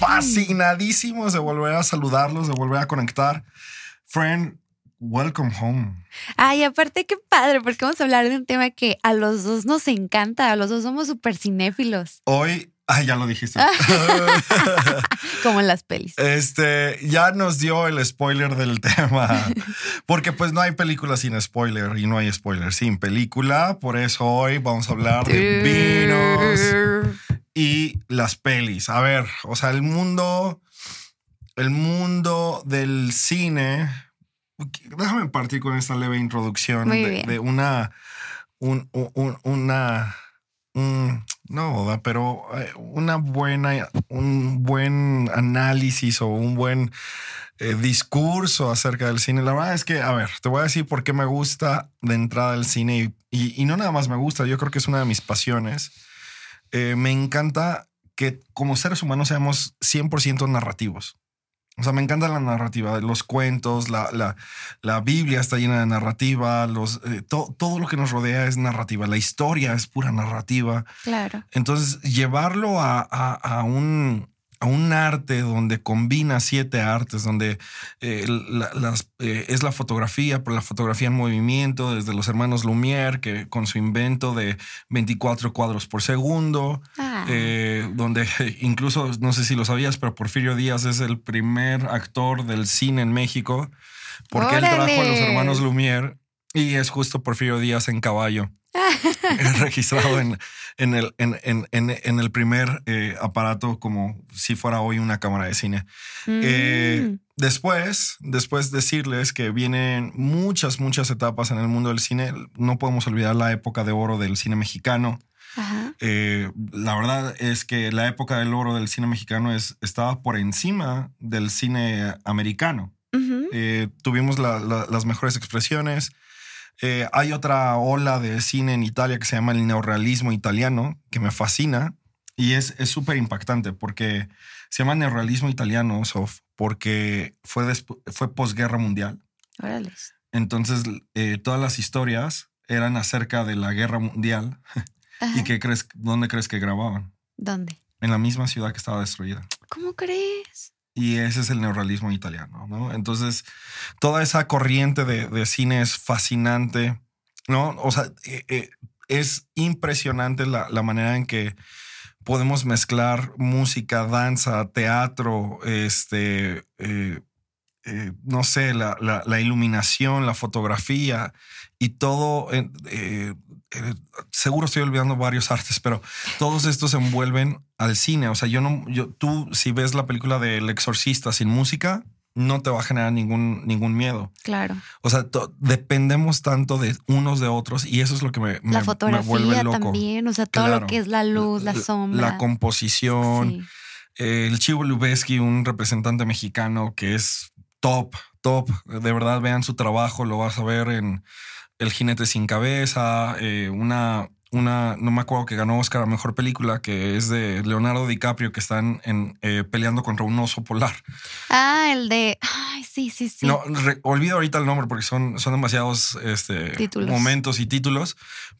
fascinadísimos de volver a saludarlos, de volver a conectar. Friend, welcome home. Ay, aparte qué padre, porque vamos a hablar de un tema que a los dos nos encanta, a los dos somos súper cinéfilos, Hoy, ay, ya lo dijiste. como en las pelis. Este ya nos dio el spoiler del tema, porque pues no hay película sin spoiler y no hay spoiler sin película. Por eso hoy vamos a hablar de vinos y las pelis. A ver, o sea, el mundo, el mundo del cine. Déjame partir con esta leve introducción de, una, un- un- una, un- no, pero eh, una buena, un buen análisis o un buen eh, discurso acerca del cine. La verdad es que, a ver, te voy a decir por qué me gusta de entrada el cine y, y- y no nada más me gusta, yo creo que es una de mis pasiones. Eh, me encanta que como seres humanos seamos 100% narrativos. O sea, me encanta la narrativa, los cuentos, la, la, la Biblia está llena de narrativa, los, eh, to- todo lo que nos rodea es narrativa, la historia es pura narrativa. Claro. Entonces, llevarlo a, a- a un, a un arte donde combina siete artes, donde eh, la- las, eh, es la fotografía, pero la fotografía en movimiento, desde los hermanos Lumière, que con su invento de 24 cuadros por segundo, Ah, eh, donde incluso, no sé si lo sabías, pero Porfirio Díaz es el primer actor del cine en México, porque él trajo a los hermanos Lumière y es justo Porfirio Díaz en caballo. registrado en, en, el, en, en- el primer eh, aparato como si fuera hoy una cámara de cine. Eh, mm, después, después decirles que vienen muchas, muchas etapas en el mundo del cine. No podemos olvidar la época de oro del cine mexicano. ajá. Eh, la verdad es que la época del oro del cine mexicano es, estaba por encima del cine americano. Tuvimos la- la- las mejores expresiones. Eh, hay otra ola de cine en Italia que se llama el neorrealismo italiano, que me fascina y es es súper impactante porque se llama neorrealismo italiano, Sof, porque fue, fue posguerra mundial. Órales. Entonces, eh, todas las historias eran acerca de la guerra mundial. Ajá. ¿Y qué crees, dónde crees que grababan? ¿Dónde? En la misma ciudad que estaba destruida. ¿Cómo crees? Y ese es el neorrealismo italiano, ¿no? Entonces, toda esa corriente de, de cine es fascinante, ¿no? O sea, eh, eh, es impresionante la, la manera en que podemos mezclar música, danza, teatro, este, eh, no sé, la, la- iluminación, la fotografía y todo. Eh, seguro estoy olvidando varios artes, pero todos estos se envuelven al cine. O sea, yo no, yo, tú, si ves la película del exorcista sin música, no te va a generar ningún, ningún miedo. Claro. O sea, dependemos tanto de unos de otros y eso es lo que me, me- La me fotografía vuelve loco. también, o sea, todo Claro. lo que es la luz, la sombra. La composición. Sí. Eh, el Chivo Lubeski, un representante mexicano que es top, top. De verdad, vean su trabajo, lo vas a ver en El Jinete Sin Cabeza, eh, una, una, no me acuerdo que ganó Oscar a Mejor Película, que es de Leonardo DiCaprio, que están en, eh, peleando contra un oso polar. Ah, el de. Ay, sí, sí, sí. No, re- olvido ahorita el nombre porque son, son demasiados este, Títulos. momentos y títulos,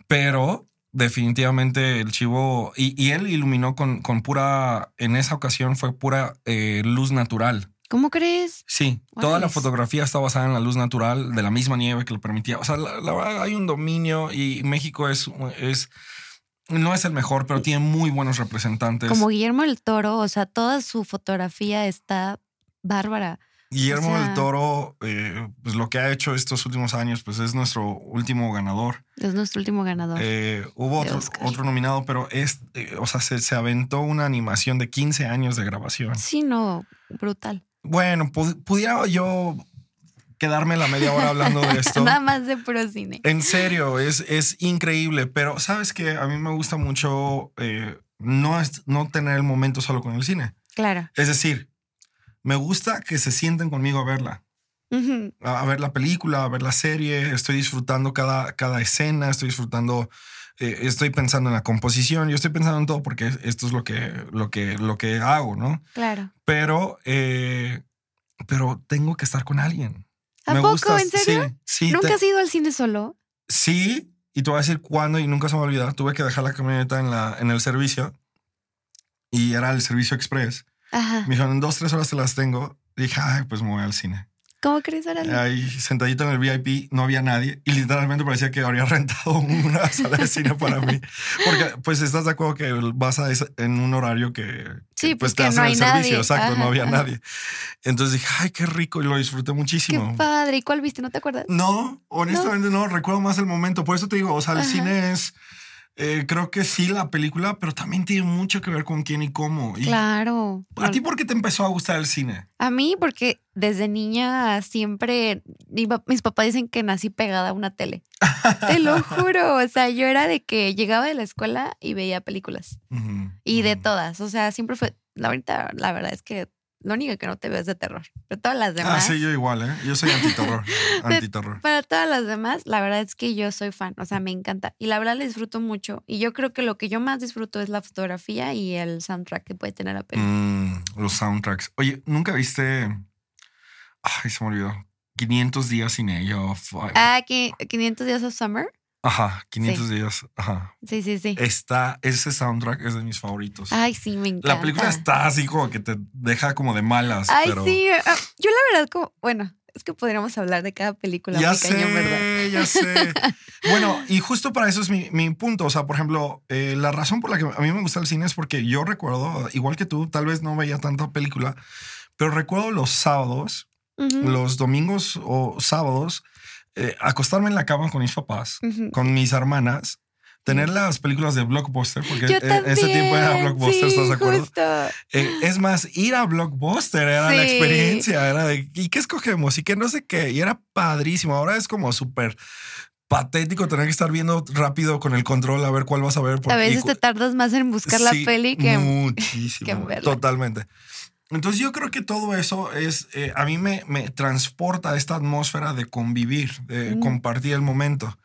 pero definitivamente el chivo y, y él iluminó con, con pura, en esa ocasión fue pura eh, luz natural. ¿Cómo crees? Sí, toda la fotografía está basada en la luz natural de la misma nieve que lo permitía. O sea, la, la verdad hay un dominio y México es, es, no es el mejor, pero tiene muy buenos representantes. Como Guillermo el Toro, o sea, toda su fotografía está bárbara. Guillermo O sea- del Toro, eh, pues lo que ha hecho estos últimos años, pues es nuestro último ganador. Es nuestro último ganador. Eh, hubo otro, otro nominado, pero es, eh, o sea, se, se aventó una animación de 15 años de grabación. sí, no, brutal. Bueno, pu- pudiera yo quedarme la media hora hablando de esto. Nada más de puro cine. En serio, es, es increíble, pero sabes que a mí me gusta mucho eh, no, es, no tener el momento solo con el cine. Claro. Es decir, me gusta que se sienten conmigo a verla. A a ver la película, a ver la serie, estoy disfrutando cada, cada escena, estoy disfrutando, eh, estoy pensando en la composición, yo estoy pensando en todo porque esto es lo que, lo que, lo que hago, ¿no? Claro. Pero, eh, pero tengo que estar con alguien. ¿A Me poco? gusta- ¿En serio? Sí, sí, ¿Nunca te- has ido al cine solo? sí, y te voy a decir cuándo y nunca se me va a olvidar. Tuve que dejar la camioneta en, la, en el servicio y era el servicio express. Ajá. Me dijeron, en dos, tres horas te las tengo. Dije, ay, pues me voy al cine. ¿Cómo crees ahora? Ahí sentadito en el VIP, no había nadie y literalmente parecía que habría rentado una sala de cine para mí. Porque, pues, estás de acuerdo que vas a en un horario que, Sí, pues, te hacen no el servicio. Exacto, no había ajá. nadie. Entonces dije, ay, qué rico y lo disfruté Qué muchísimo. padre. ¿Y cuál viste? ¿No te acuerdas? No, honestamente no. recuerdo más el momento. Por eso te digo, o sea, el Ajá. cine es, eh, creo que sí la película, pero también tiene mucho que ver con quién y cómo. Y Claro. ¿A ti por qué te empezó a gustar el cine? A mí, porque desde niña siempre mis papás dicen que nací pegada a una tele. Te lo juro. O sea, yo era de que llegaba de la escuela y veía películas. Y de todas. O sea, siempre fue. La ahorita, la verdad es que lo único que no te veo es de terror. Pero todas las Ah, demás. sí, yo igual, ¿eh? Yo soy antiterror. antiterror. Para todas las demás, la verdad es que yo soy fan, o sea, me encanta. Y la verdad le disfruto mucho. Y yo creo que lo que yo más disfruto es la fotografía y el soundtrack que puede tener la película. Mm, los soundtracks. Oye, ¿nunca viste? Ay, se me olvidó. 500 días sin ello. Fuck. Ah, que 500 días of summer. Ajá, 500 días. Ajá. Sí, sí, sí. Está, ese soundtrack es de mis favoritos. Ay, sí, me encanta. La película está así como que te deja como de malas. Ay, pero... sí. ah, Yo la verdad como, bueno, es que podríamos hablar de cada película Ya muy cañón, sé, ¿verdad? ya sé. bueno, y justo para eso es mi, mi punto. O sea, por ejemplo, eh, la razón por la que a mí me gusta el cine es porque yo recuerdo, igual que tú, tal vez no veía tanta película, pero recuerdo los sábados, los domingos o sábados, eh, acostarme en la cama con mis papás, con mis hermanas, tener las películas de Blockbuster, porque también. ese tiempo era Blockbuster, sí, ¿estás de acuerdo? Eh, es más, ir a Blockbuster era la experiencia, era de ¿y qué escogemos? Y que no sé qué, y era padrísimo. Ahora es como súper patético tener que estar viendo rápido con el control a ver cuál vas a ver. A veces te tardas más en buscar la peli que... que muchísimo, en verla. totalmente. Entonces yo creo que todo eso es, eh, a mí me, me transporta a esta atmósfera de convivir, de Mm. compartir el momento.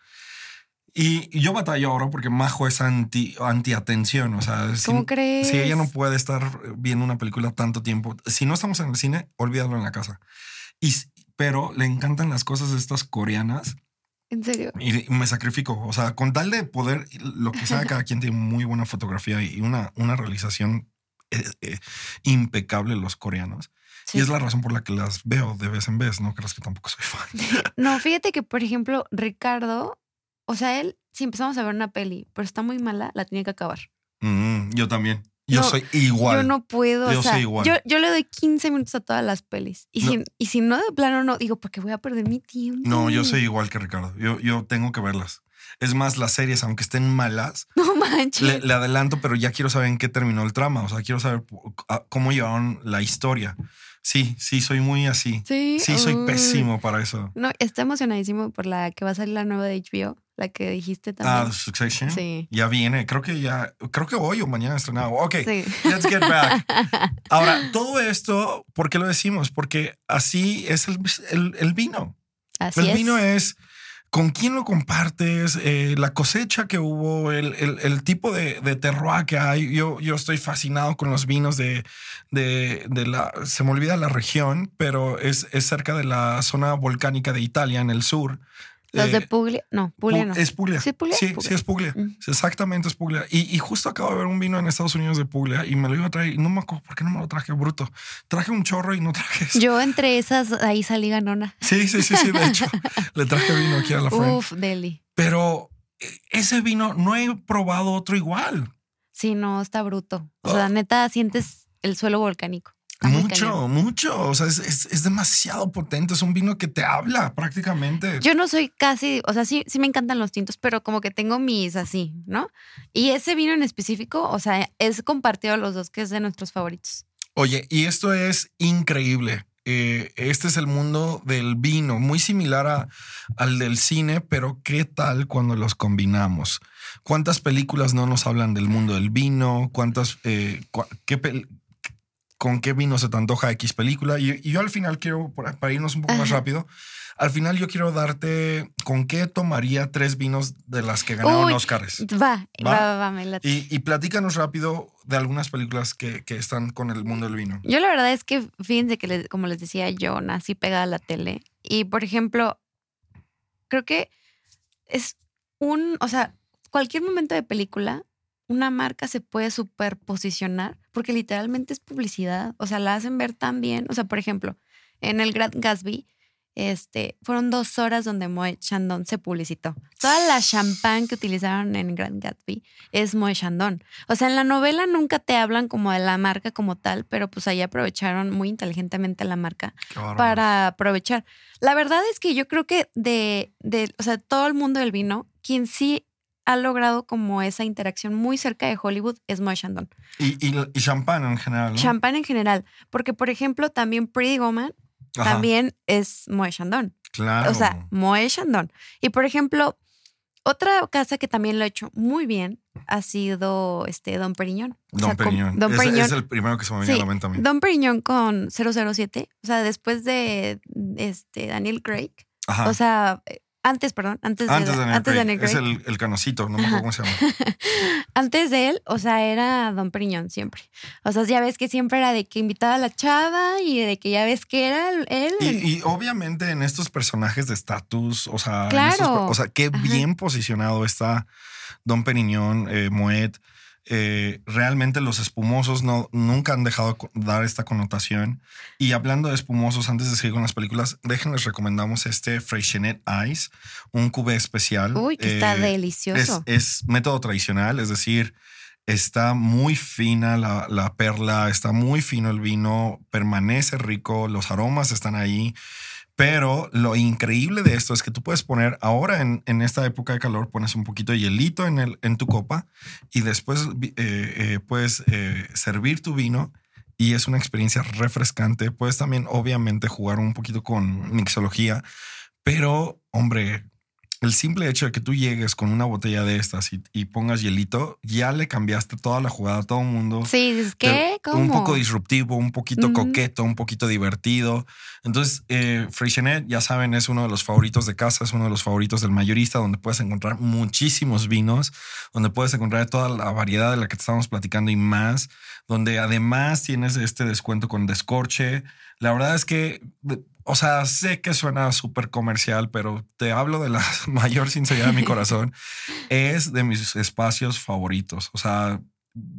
Y, y yo batallo ahora porque Majo es anti, anti-atención, o sea, si- ¿Cómo crees? si ella no puede estar viendo una película tanto tiempo, si no estamos en el cine, olvídalo en la casa. Y, pero le encantan las cosas estas coreanas ¿En serio? y me sacrifico. O sea, con tal de poder, lo que sea, cada quien tiene muy buena fotografía y una, una realización eh, eh, impecable los coreanos. Sí. Y es la razón por la que las veo de vez en vez. No creas que tampoco soy fan. No, fíjate que, por ejemplo, Ricardo, o sea, él, si empezamos a ver una peli, pero está muy mala, la tiene que acabar. Mm, yo también. Yo No, soy igual. Yo no puedo, Yo o sea, soy igual. Yo, yo le doy 15 minutos a todas las pelis. Y, No. si, y si no, de plano no, digo, porque voy a perder mi tiempo. No, yo soy igual que Ricardo. Yo, yo tengo que verlas. Es más, las series, aunque estén malas, No manches. le, le adelanto, pero ya quiero saber en qué terminó el trama. O sea, quiero saber pu- a- cómo llevaron la historia. Sí, sí, soy muy así. sí, Sí, soy pésimo para eso. No, está emocionadísimo por la que va a salir la nueva de HBO, la que dijiste Ah, también. Succession. Sí. Ya viene. Creo que ya, creo que hoy o mañana estrenado. Ok, Sí. let's get back. Ahora, todo esto, ¿por qué lo decimos? Porque así es el, el- el vino. Así el es. vino es con quién lo compartes, eh, la cosecha que hubo, el, tipo de, de terroir que hay. Yo, yo estoy fascinado con los vinos de, de, de la, se me olvida la región, pero es, es cerca de la zona volcánica de Italia, en el sur. Los de Eh, Puglia. No, Puglia Pu- no. Es Puglia. ¿Sí, Puglia? Sí, Puglia. sí, es Puglia. Mm. Sí, Exactamente, es Puglia. Y, y justo acabo de ver un vino en Estados Unidos de Puglia y me lo iba a traer. Y no me acuerdo por qué no me lo traje bruto. Traje un chorro y no traje eso. Yo entre esas, ahí salí ganona. Sí, sí, sí, sí. De hecho, le traje vino aquí a la frente. Uf, Deli. Pero eh, ese vino no he probado otro igual. Sí, no, está bruto. O Oh. sea, neta, sientes el suelo volcánico. Mucho, cañón. mucho. O sea, es, es- es demasiado potente. Es un vino que te habla prácticamente. Yo no soy casi, o sea, sí, sí me encantan los tintos, pero como que tengo mis así, ¿no? Y ese vino en específico, o sea, es compartido a los dos, que es de nuestros favoritos. Oye, y esto es increíble. Eh, este es el mundo del vino, muy similar a- al del cine, pero ¿qué tal cuando los combinamos? ¿Cuántas películas no nos hablan del mundo del vino? ¿Cuántas, eh, cua- qué con qué vino se te antoja X película. Y, y yo al final quiero, para, irnos un poco más rápido, al final yo quiero darte con qué tomaría tres vinos de las que ganaron Uy, Oscars. Va, ¿Va? va, va, va, me late. Y, y platícanos rápido de algunas películas que, que están con el mundo del vino. Yo la verdad es que, fíjense que, les- como les decía, yo nací pegada a la tele. Y, por ejemplo, creo que es un, o sea, cualquier momento de película, una marca se puede superposicionar porque literalmente es publicidad. O sea, la hacen ver tan bien. O sea, por ejemplo, en el Grand Gatsby, este, fueron dos horas donde Moe Chandon se publicitó. Toda la champán que utilizaron en Grand Gatsby es Moe Chandon. O sea, en la novela nunca te hablan como de la marca como tal, pero pues ahí aprovecharon muy inteligentemente la marca para aprovechar. La verdad es que yo creo que de, de, o sea, todo el mundo del vino, quien sí ha logrado como esa interacción muy cerca de Hollywood es Moe Chandon. Y, y, y champán en general, ¿no? Champán en general, porque por ejemplo también Pretty Woman Ajá, también es Moe Chandon. Claro. O sea, Moe Chandon. Y por ejemplo, otra casa que también lo ha hecho muy bien ha sido este Don Periñón. O Don sea, con- Periñón. Don Periñón. es el primero que se me viene Sí, a la mente a mí. Don Periñón con 007. O sea, después de este Daniel Craig. Ajá. O sea, antes, perdón, antes, antes de de, antes de. Es el, el canocito, no me acuerdo cómo se llama. Antes de él, o sea, era Don Periñón siempre. O sea, ya ves que siempre era de que invitaba a la chava y de que ya ves que era él. Y, y obviamente en estos personajes de estatus, o sea, Claro. estos o sea, qué Ajá. bien posicionado está Don Periñón, eh, Moet. Eh, realmente los espumosos no, nunca han dejado dar esta connotación. Y hablando de espumosos, antes de seguir con las películas, déjenles recomendamos este Freixenet Ice, un cubé especial. Uy, que está Eh, delicioso. Es, es método tradicional, es decir, está muy fina la, la perla, está muy fino el vino, permanece rico, los aromas están ahí. Pero lo increíble de esto es que tú puedes poner ahora en, en esta época de calor, pones un poquito de hielito en, el, en tu copa y después eh, eh, puedes eh, servir tu vino y es una experiencia refrescante. Puedes también obviamente jugar un poquito con mixología, pero hombre, el simple hecho de que tú llegues con una botella de estas y, y pongas hielito, ya le cambiaste toda la jugada a todo el mundo. sí. Te- ¿Cómo? Un poco disruptivo, un poquito coqueto, un poquito divertido. Entonces, eh, Freixenet, ya saben, es uno de los favoritos de casa, es uno de los favoritos del mayorista, donde puedes encontrar muchísimos vinos, donde puedes encontrar toda la variedad de la que te estamos platicando y más, donde además tienes este descuento con descorche. La verdad es que, o sea, sé que suena súper comercial, pero te hablo de la mayor sinceridad de mi corazón. Es de mis espacios favoritos. O sea,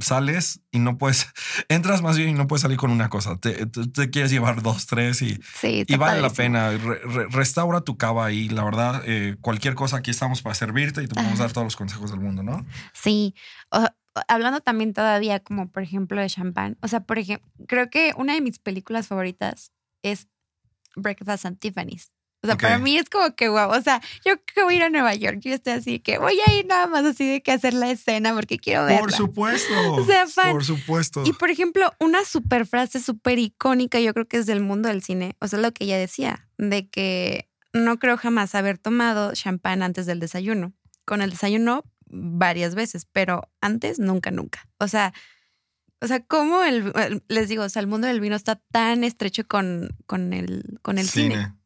sales y no puedes, entras más bien y no puedes salir con una cosa. Te, te- te quieres llevar dos, tres y, Sí, y vale la pena. Re- re- restaura tu cava ahí. La verdad, eh, cualquier cosa aquí estamos para servirte y te podemos Ajá. dar todos los consejos del mundo, ¿no? Sí. O- hablando también todavía como por ejemplo de champán. O sea, por ejemplo, creo que una de mis películas favoritas es Breakfast at Tiffany's. O sea, para mí es como que guau. O sea, yo que voy a ir a Nueva York, yo estoy así que voy a ir nada más así de que hacer la escena porque quiero verla. Por supuesto. O sea, fan. Por supuesto. Y por ejemplo, una super frase súper icónica, yo creo que es del mundo del cine, o sea, lo que ella decía, de que no creo jamás haber tomado champán antes del desayuno. Con el desayuno varias veces, pero antes nunca, nunca. O sea, o sea, cómo el, les digo, o sea, el mundo del vino está tan estrecho con, con el, con el cine. Y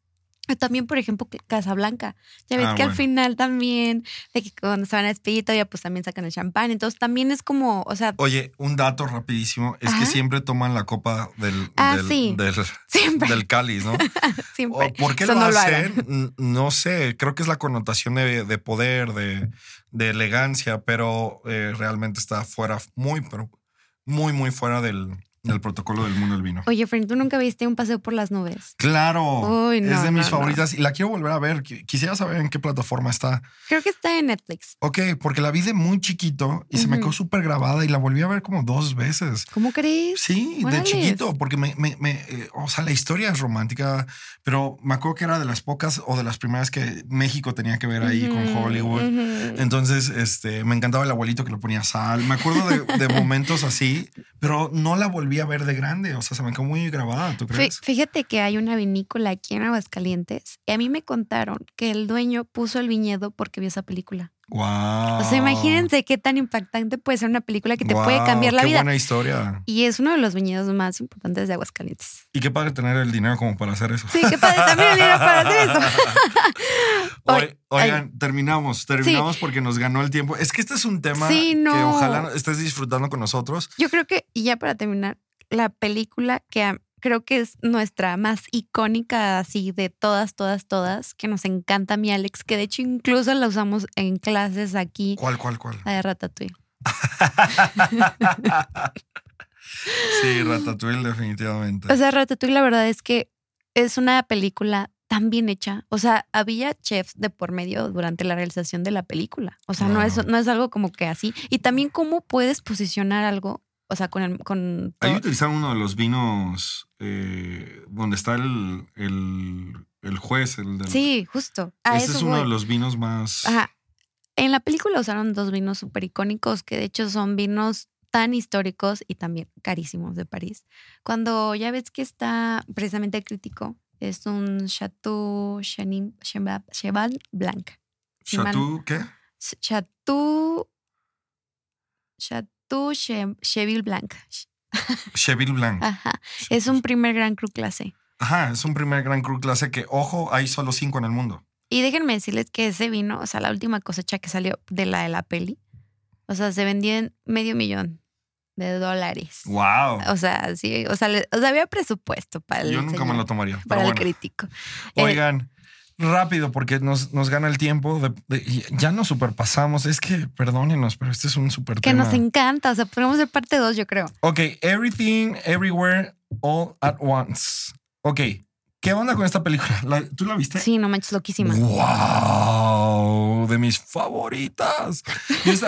También, por ejemplo, Casablanca. Ya ves Ah, que al final también, de que cuando se van a despedir, todavía pues también sacan el champán. Entonces también es como, o sea, Oye, un dato rapidísimo es que siempre toman la copa del, Ah, del, sí. del, siempre, del cáliz, ¿no? siempre. ¿O ¿Por qué Eso lo no lo hacen? No sé, creo que es la connotación de, de poder, de, de elegancia, pero eh, realmente está fuera, muy, pero muy, muy fuera del, del protocolo del mundo del vino. Oye, Fren, ¿tú nunca viste un paseo por las nubes? Claro, Uy, es de mis no, no. favoritas y la quiero volver a ver. Qui- Quisiera saber en qué plataforma está. Creo que está en Netflix. Ok, porque la vi de muy chiquito y se me quedó súper grabada y la volví a ver como dos veces. ¿Cómo crees? Sí, de chiquito, porque me, me, me, eh, o sea, la historia es romántica, pero me acuerdo que era de las pocas o de las primeras que México tenía que ver ahí con Hollywood. Entonces, este, me encantaba el abuelito que le ponía sal. Me acuerdo de, de momentos así, pero no la volví a ver de grande. O sea, se me quedó muy grabada, ¿tú Fí- crees? Fíjate que hay una vinícola aquí en Aguascalientes y a mí me contaron que el dueño puso el viñedo porque vio esa película. Wow. O sea, imagínense qué tan impactante puede ser una película que te puede cambiar la qué vida. buena historia. Y es uno de los viñedos más importantes de Aguascalientes. Y qué padre tener el dinero como para hacer eso. Sí, qué padre también el dinero para hacer eso. Oigan, terminamos, terminamos porque nos ganó el tiempo. Es que este es un tema Sí, que ojalá estés disfrutando con nosotros. Yo creo que, y ya para terminar, la película que a- creo que es nuestra más icónica así de todas, todas, todas, que nos encanta mi Alex, que de hecho incluso la usamos en clases aquí, ¿Cuál, cuál, cuál? la de Ratatouille. sí, Ratatouille, definitivamente. O sea, Ratatouille la verdad es que es una película tan bien hecha. O sea, había chefs de por medio durante la realización de la película. O sea, no, es, no es algo como que así. Y también cómo puedes posicionar algo, o sea, con el... Con Ahí utilizaron uno de los vinos eh, donde está el, el, el juez. El del- Sí, justo. A Ese es uno voy. de los vinos más. Ajá. En la película usaron dos vinos súper icónicos, que de hecho son vinos tan históricos y también carísimos de París. Cuando ya ves que está precisamente el crítico, es un Chateau Chenin- Cheval Cheval Blanc. ¿Chateau qué? Chateau. Chateau Che- Cheville Blanc. Cheville Blanc. Ajá. Es un primer gran cru clase. Ajá, es un primer Gran Cru clase que, ojo, hay solo cinco en el mundo. Y déjenme decirles que ese vino, o sea, la última cosecha que salió de la de la peli, o sea, se vendió en medio millón de dólares. ¡Wow! O sea, sí, o sea, le- o sea, había presupuesto para el Yo nunca me lo tomaría. Para el bueno. crítico. Eh, Oigan, rápido, porque nos, nos gana el tiempo. de- ya nos superpasamos. Es que, perdónenos, pero este es un super que tema. nos encanta, o sea, podemos ser parte 2, yo creo. Ok, Everything, Everywhere, All at Once. Ok, ¿qué onda con esta película? ¿La- ¿Tú la viste? Sí, no manches, loquísima. ¡Wow! De mis favoritas.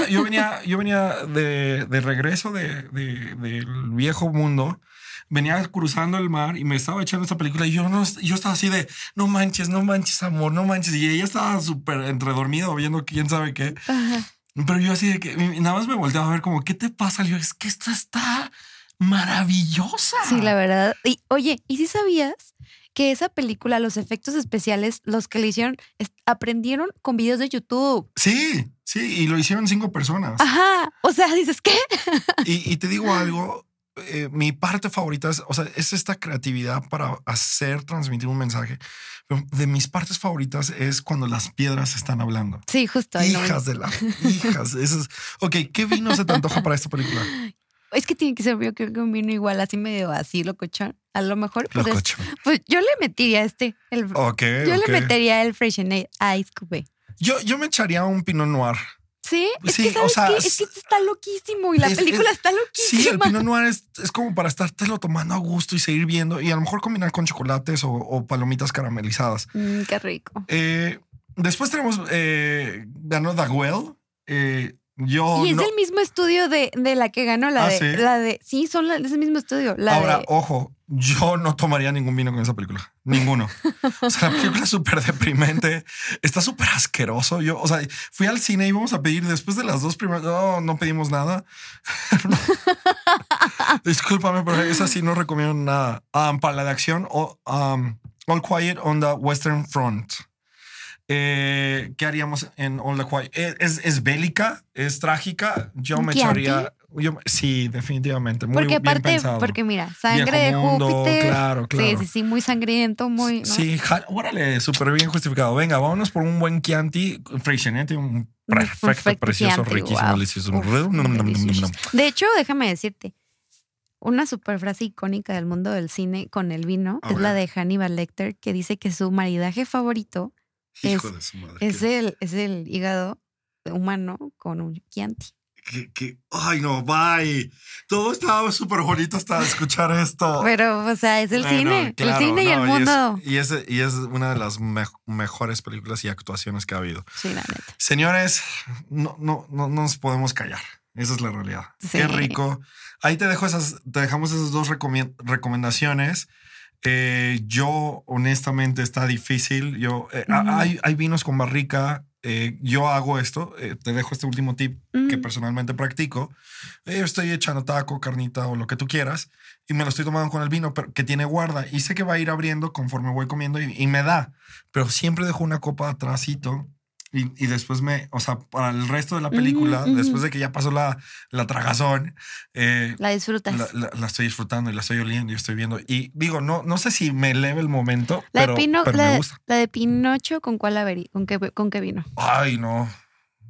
Yo, venía, yo venía de, de regreso de, de- del viejo mundo. Venía cruzando el mar y me estaba echando esta película y yo no, yo estaba así de no manches, no manches, amor, no manches. Y ella estaba súper entredormida viendo quién sabe qué. Ajá. Pero yo así de que nada más me volteaba a ver como, ¿qué te pasa? Le digo, es que esta está maravillosa. Sí, la verdad. Y oye, ¿y si sabías que esa película, los efectos especiales, los que le hicieron, aprendieron con videos de YouTube? Sí, sí, y lo hicieron cinco personas. Ajá. O sea, dices, ¿qué? Y, y te digo algo, eh, mi parte favorita es, o sea, es esta creatividad para hacer, transmitir un mensaje. Pero de mis partes favoritas es cuando las piedras están hablando. Sí, justo. ahí no- Hijas de la hijas. Eso es, ok, ¿qué vino se te antoja para esta película? Es que tiene que ser, yo creo que un vino igual, así medio así, locochón. A lo mejor, pues, es- pues yo le metería este. El, yo le metería el Freixenet Ice Cube. Yo, yo me echaría un Pinot Noir. Sí, es Sí, que o ¿sabes sea, qué? Es que esto está loquísimo y la es- película es- está Sí, el loquísima. Pinot Noir es, es como para estártelo tomando a gusto y seguir viendo y a lo mejor combinar con chocolates o, o palomitas caramelizadas. Mm, qué rico. Eh, después tenemos eh, ganó The Well. Eh, yo y es no- el mismo estudio de, de la que ganó la Ah, de, ¿sí? la de. Sí, son la- es el mismo estudio. La Ahora, de- ojo, yo no tomaría ningún vino con esa película. Ninguno. O sea, la película es súper deprimente. Está súper asqueroso. Yo, o sea, fui al cine y íbamos a pedir después de las dos primeras. No, no pedimos nada. Discúlpame, pero esa sí no recomiendo nada. Um, para la de acción, o, um, All Quiet on the Western Front. Eh, ¿Qué haríamos en All the Quiet? Eh, Es, es bélica, es trágica. Yo ¿Un me echaría. Yo- sí, definitivamente. Muy porque bien aparte, pensado. porque mira, sangre Viejo de Júpiter. claro, claro. Sí, sí, sí, muy sangriento, muy. ¿no? Sí, órale, súper bien justificado. Venga, vámonos por un buen Chianti, Freixenet, un perfecto, perfecto precioso, Chianti, riquísimo, wow. delicioso. Uf. De hecho, déjame decirte, una super frase icónica del mundo del cine con el vino A es la de Hannibal Lecter, que dice que su maridaje favorito Hijo Es- de su madre. es el, es el hígado humano con un Chianti. Qué- qué- ay, no, bye. Todo estaba súper bonito hasta escuchar esto. Pero, o sea, es el Bueno, cine, claro, el cine y no, el mundo. Y es, y es, y es una de las mej- mejores películas y actuaciones que ha habido. Sí, la neta. Señores, no, no, no, no nos podemos callar. Esa es la realidad. Sí. Qué rico. Ahí te dejo esas, te dejamos esas dos recomendaciones. Eh, yo, honestamente, está difícil. Yo, eh, hay, hay vinos con barrica. Eh, yo hago esto. eh, te dejo este último tip que personalmente practico. Eh, estoy echando taco, carnita o lo que tú quieras y me lo estoy tomando con el vino pero que tiene guarda y sé que va a ir abriendo conforme voy comiendo y, y me da, pero siempre dejo una copa atrásito Y, y después me, o sea, para el resto de la película, después de que ya pasó la, la tragazón, eh, La disfrutas. la, La, la- la estoy disfrutando y la estoy oliendo y estoy viendo. Y digo, no, no sé si me eleve el momento, pero, de Pino, pero la, me gusta. la de Pinocho, ¿con cuál la verí? ¿Con qué, ¿Con qué vino? Ay, no.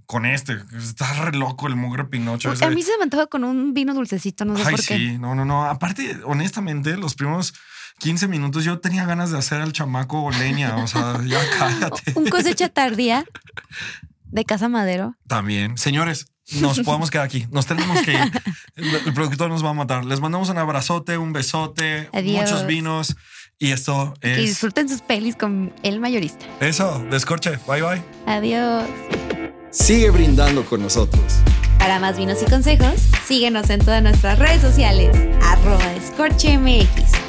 Con este, está re loco el mugre Pinocho. A mí se me antoja con un vino dulcecito, no sé Ay, por qué. sí, no, no, no. Aparte, honestamente, los primeros 15 minutos yo tenía ganas de hacer al chamaco leña. O sea, ya cállate. Un cosecha tardía de Casa Madero. También. Señores, nos podemos quedar aquí. Nos tenemos que ir. El, el productor nos va a matar. Les mandamos un abrazote, un besote, Adiós. muchos vinos. Y esto Y es disfruten sus pelis con el mayorista. eso. Descorche. Bye, bye. Adiós. Sigue brindando con nosotros. Para más vinos y consejos, síguenos en todas nuestras redes sociales. Arroba Escorche MX.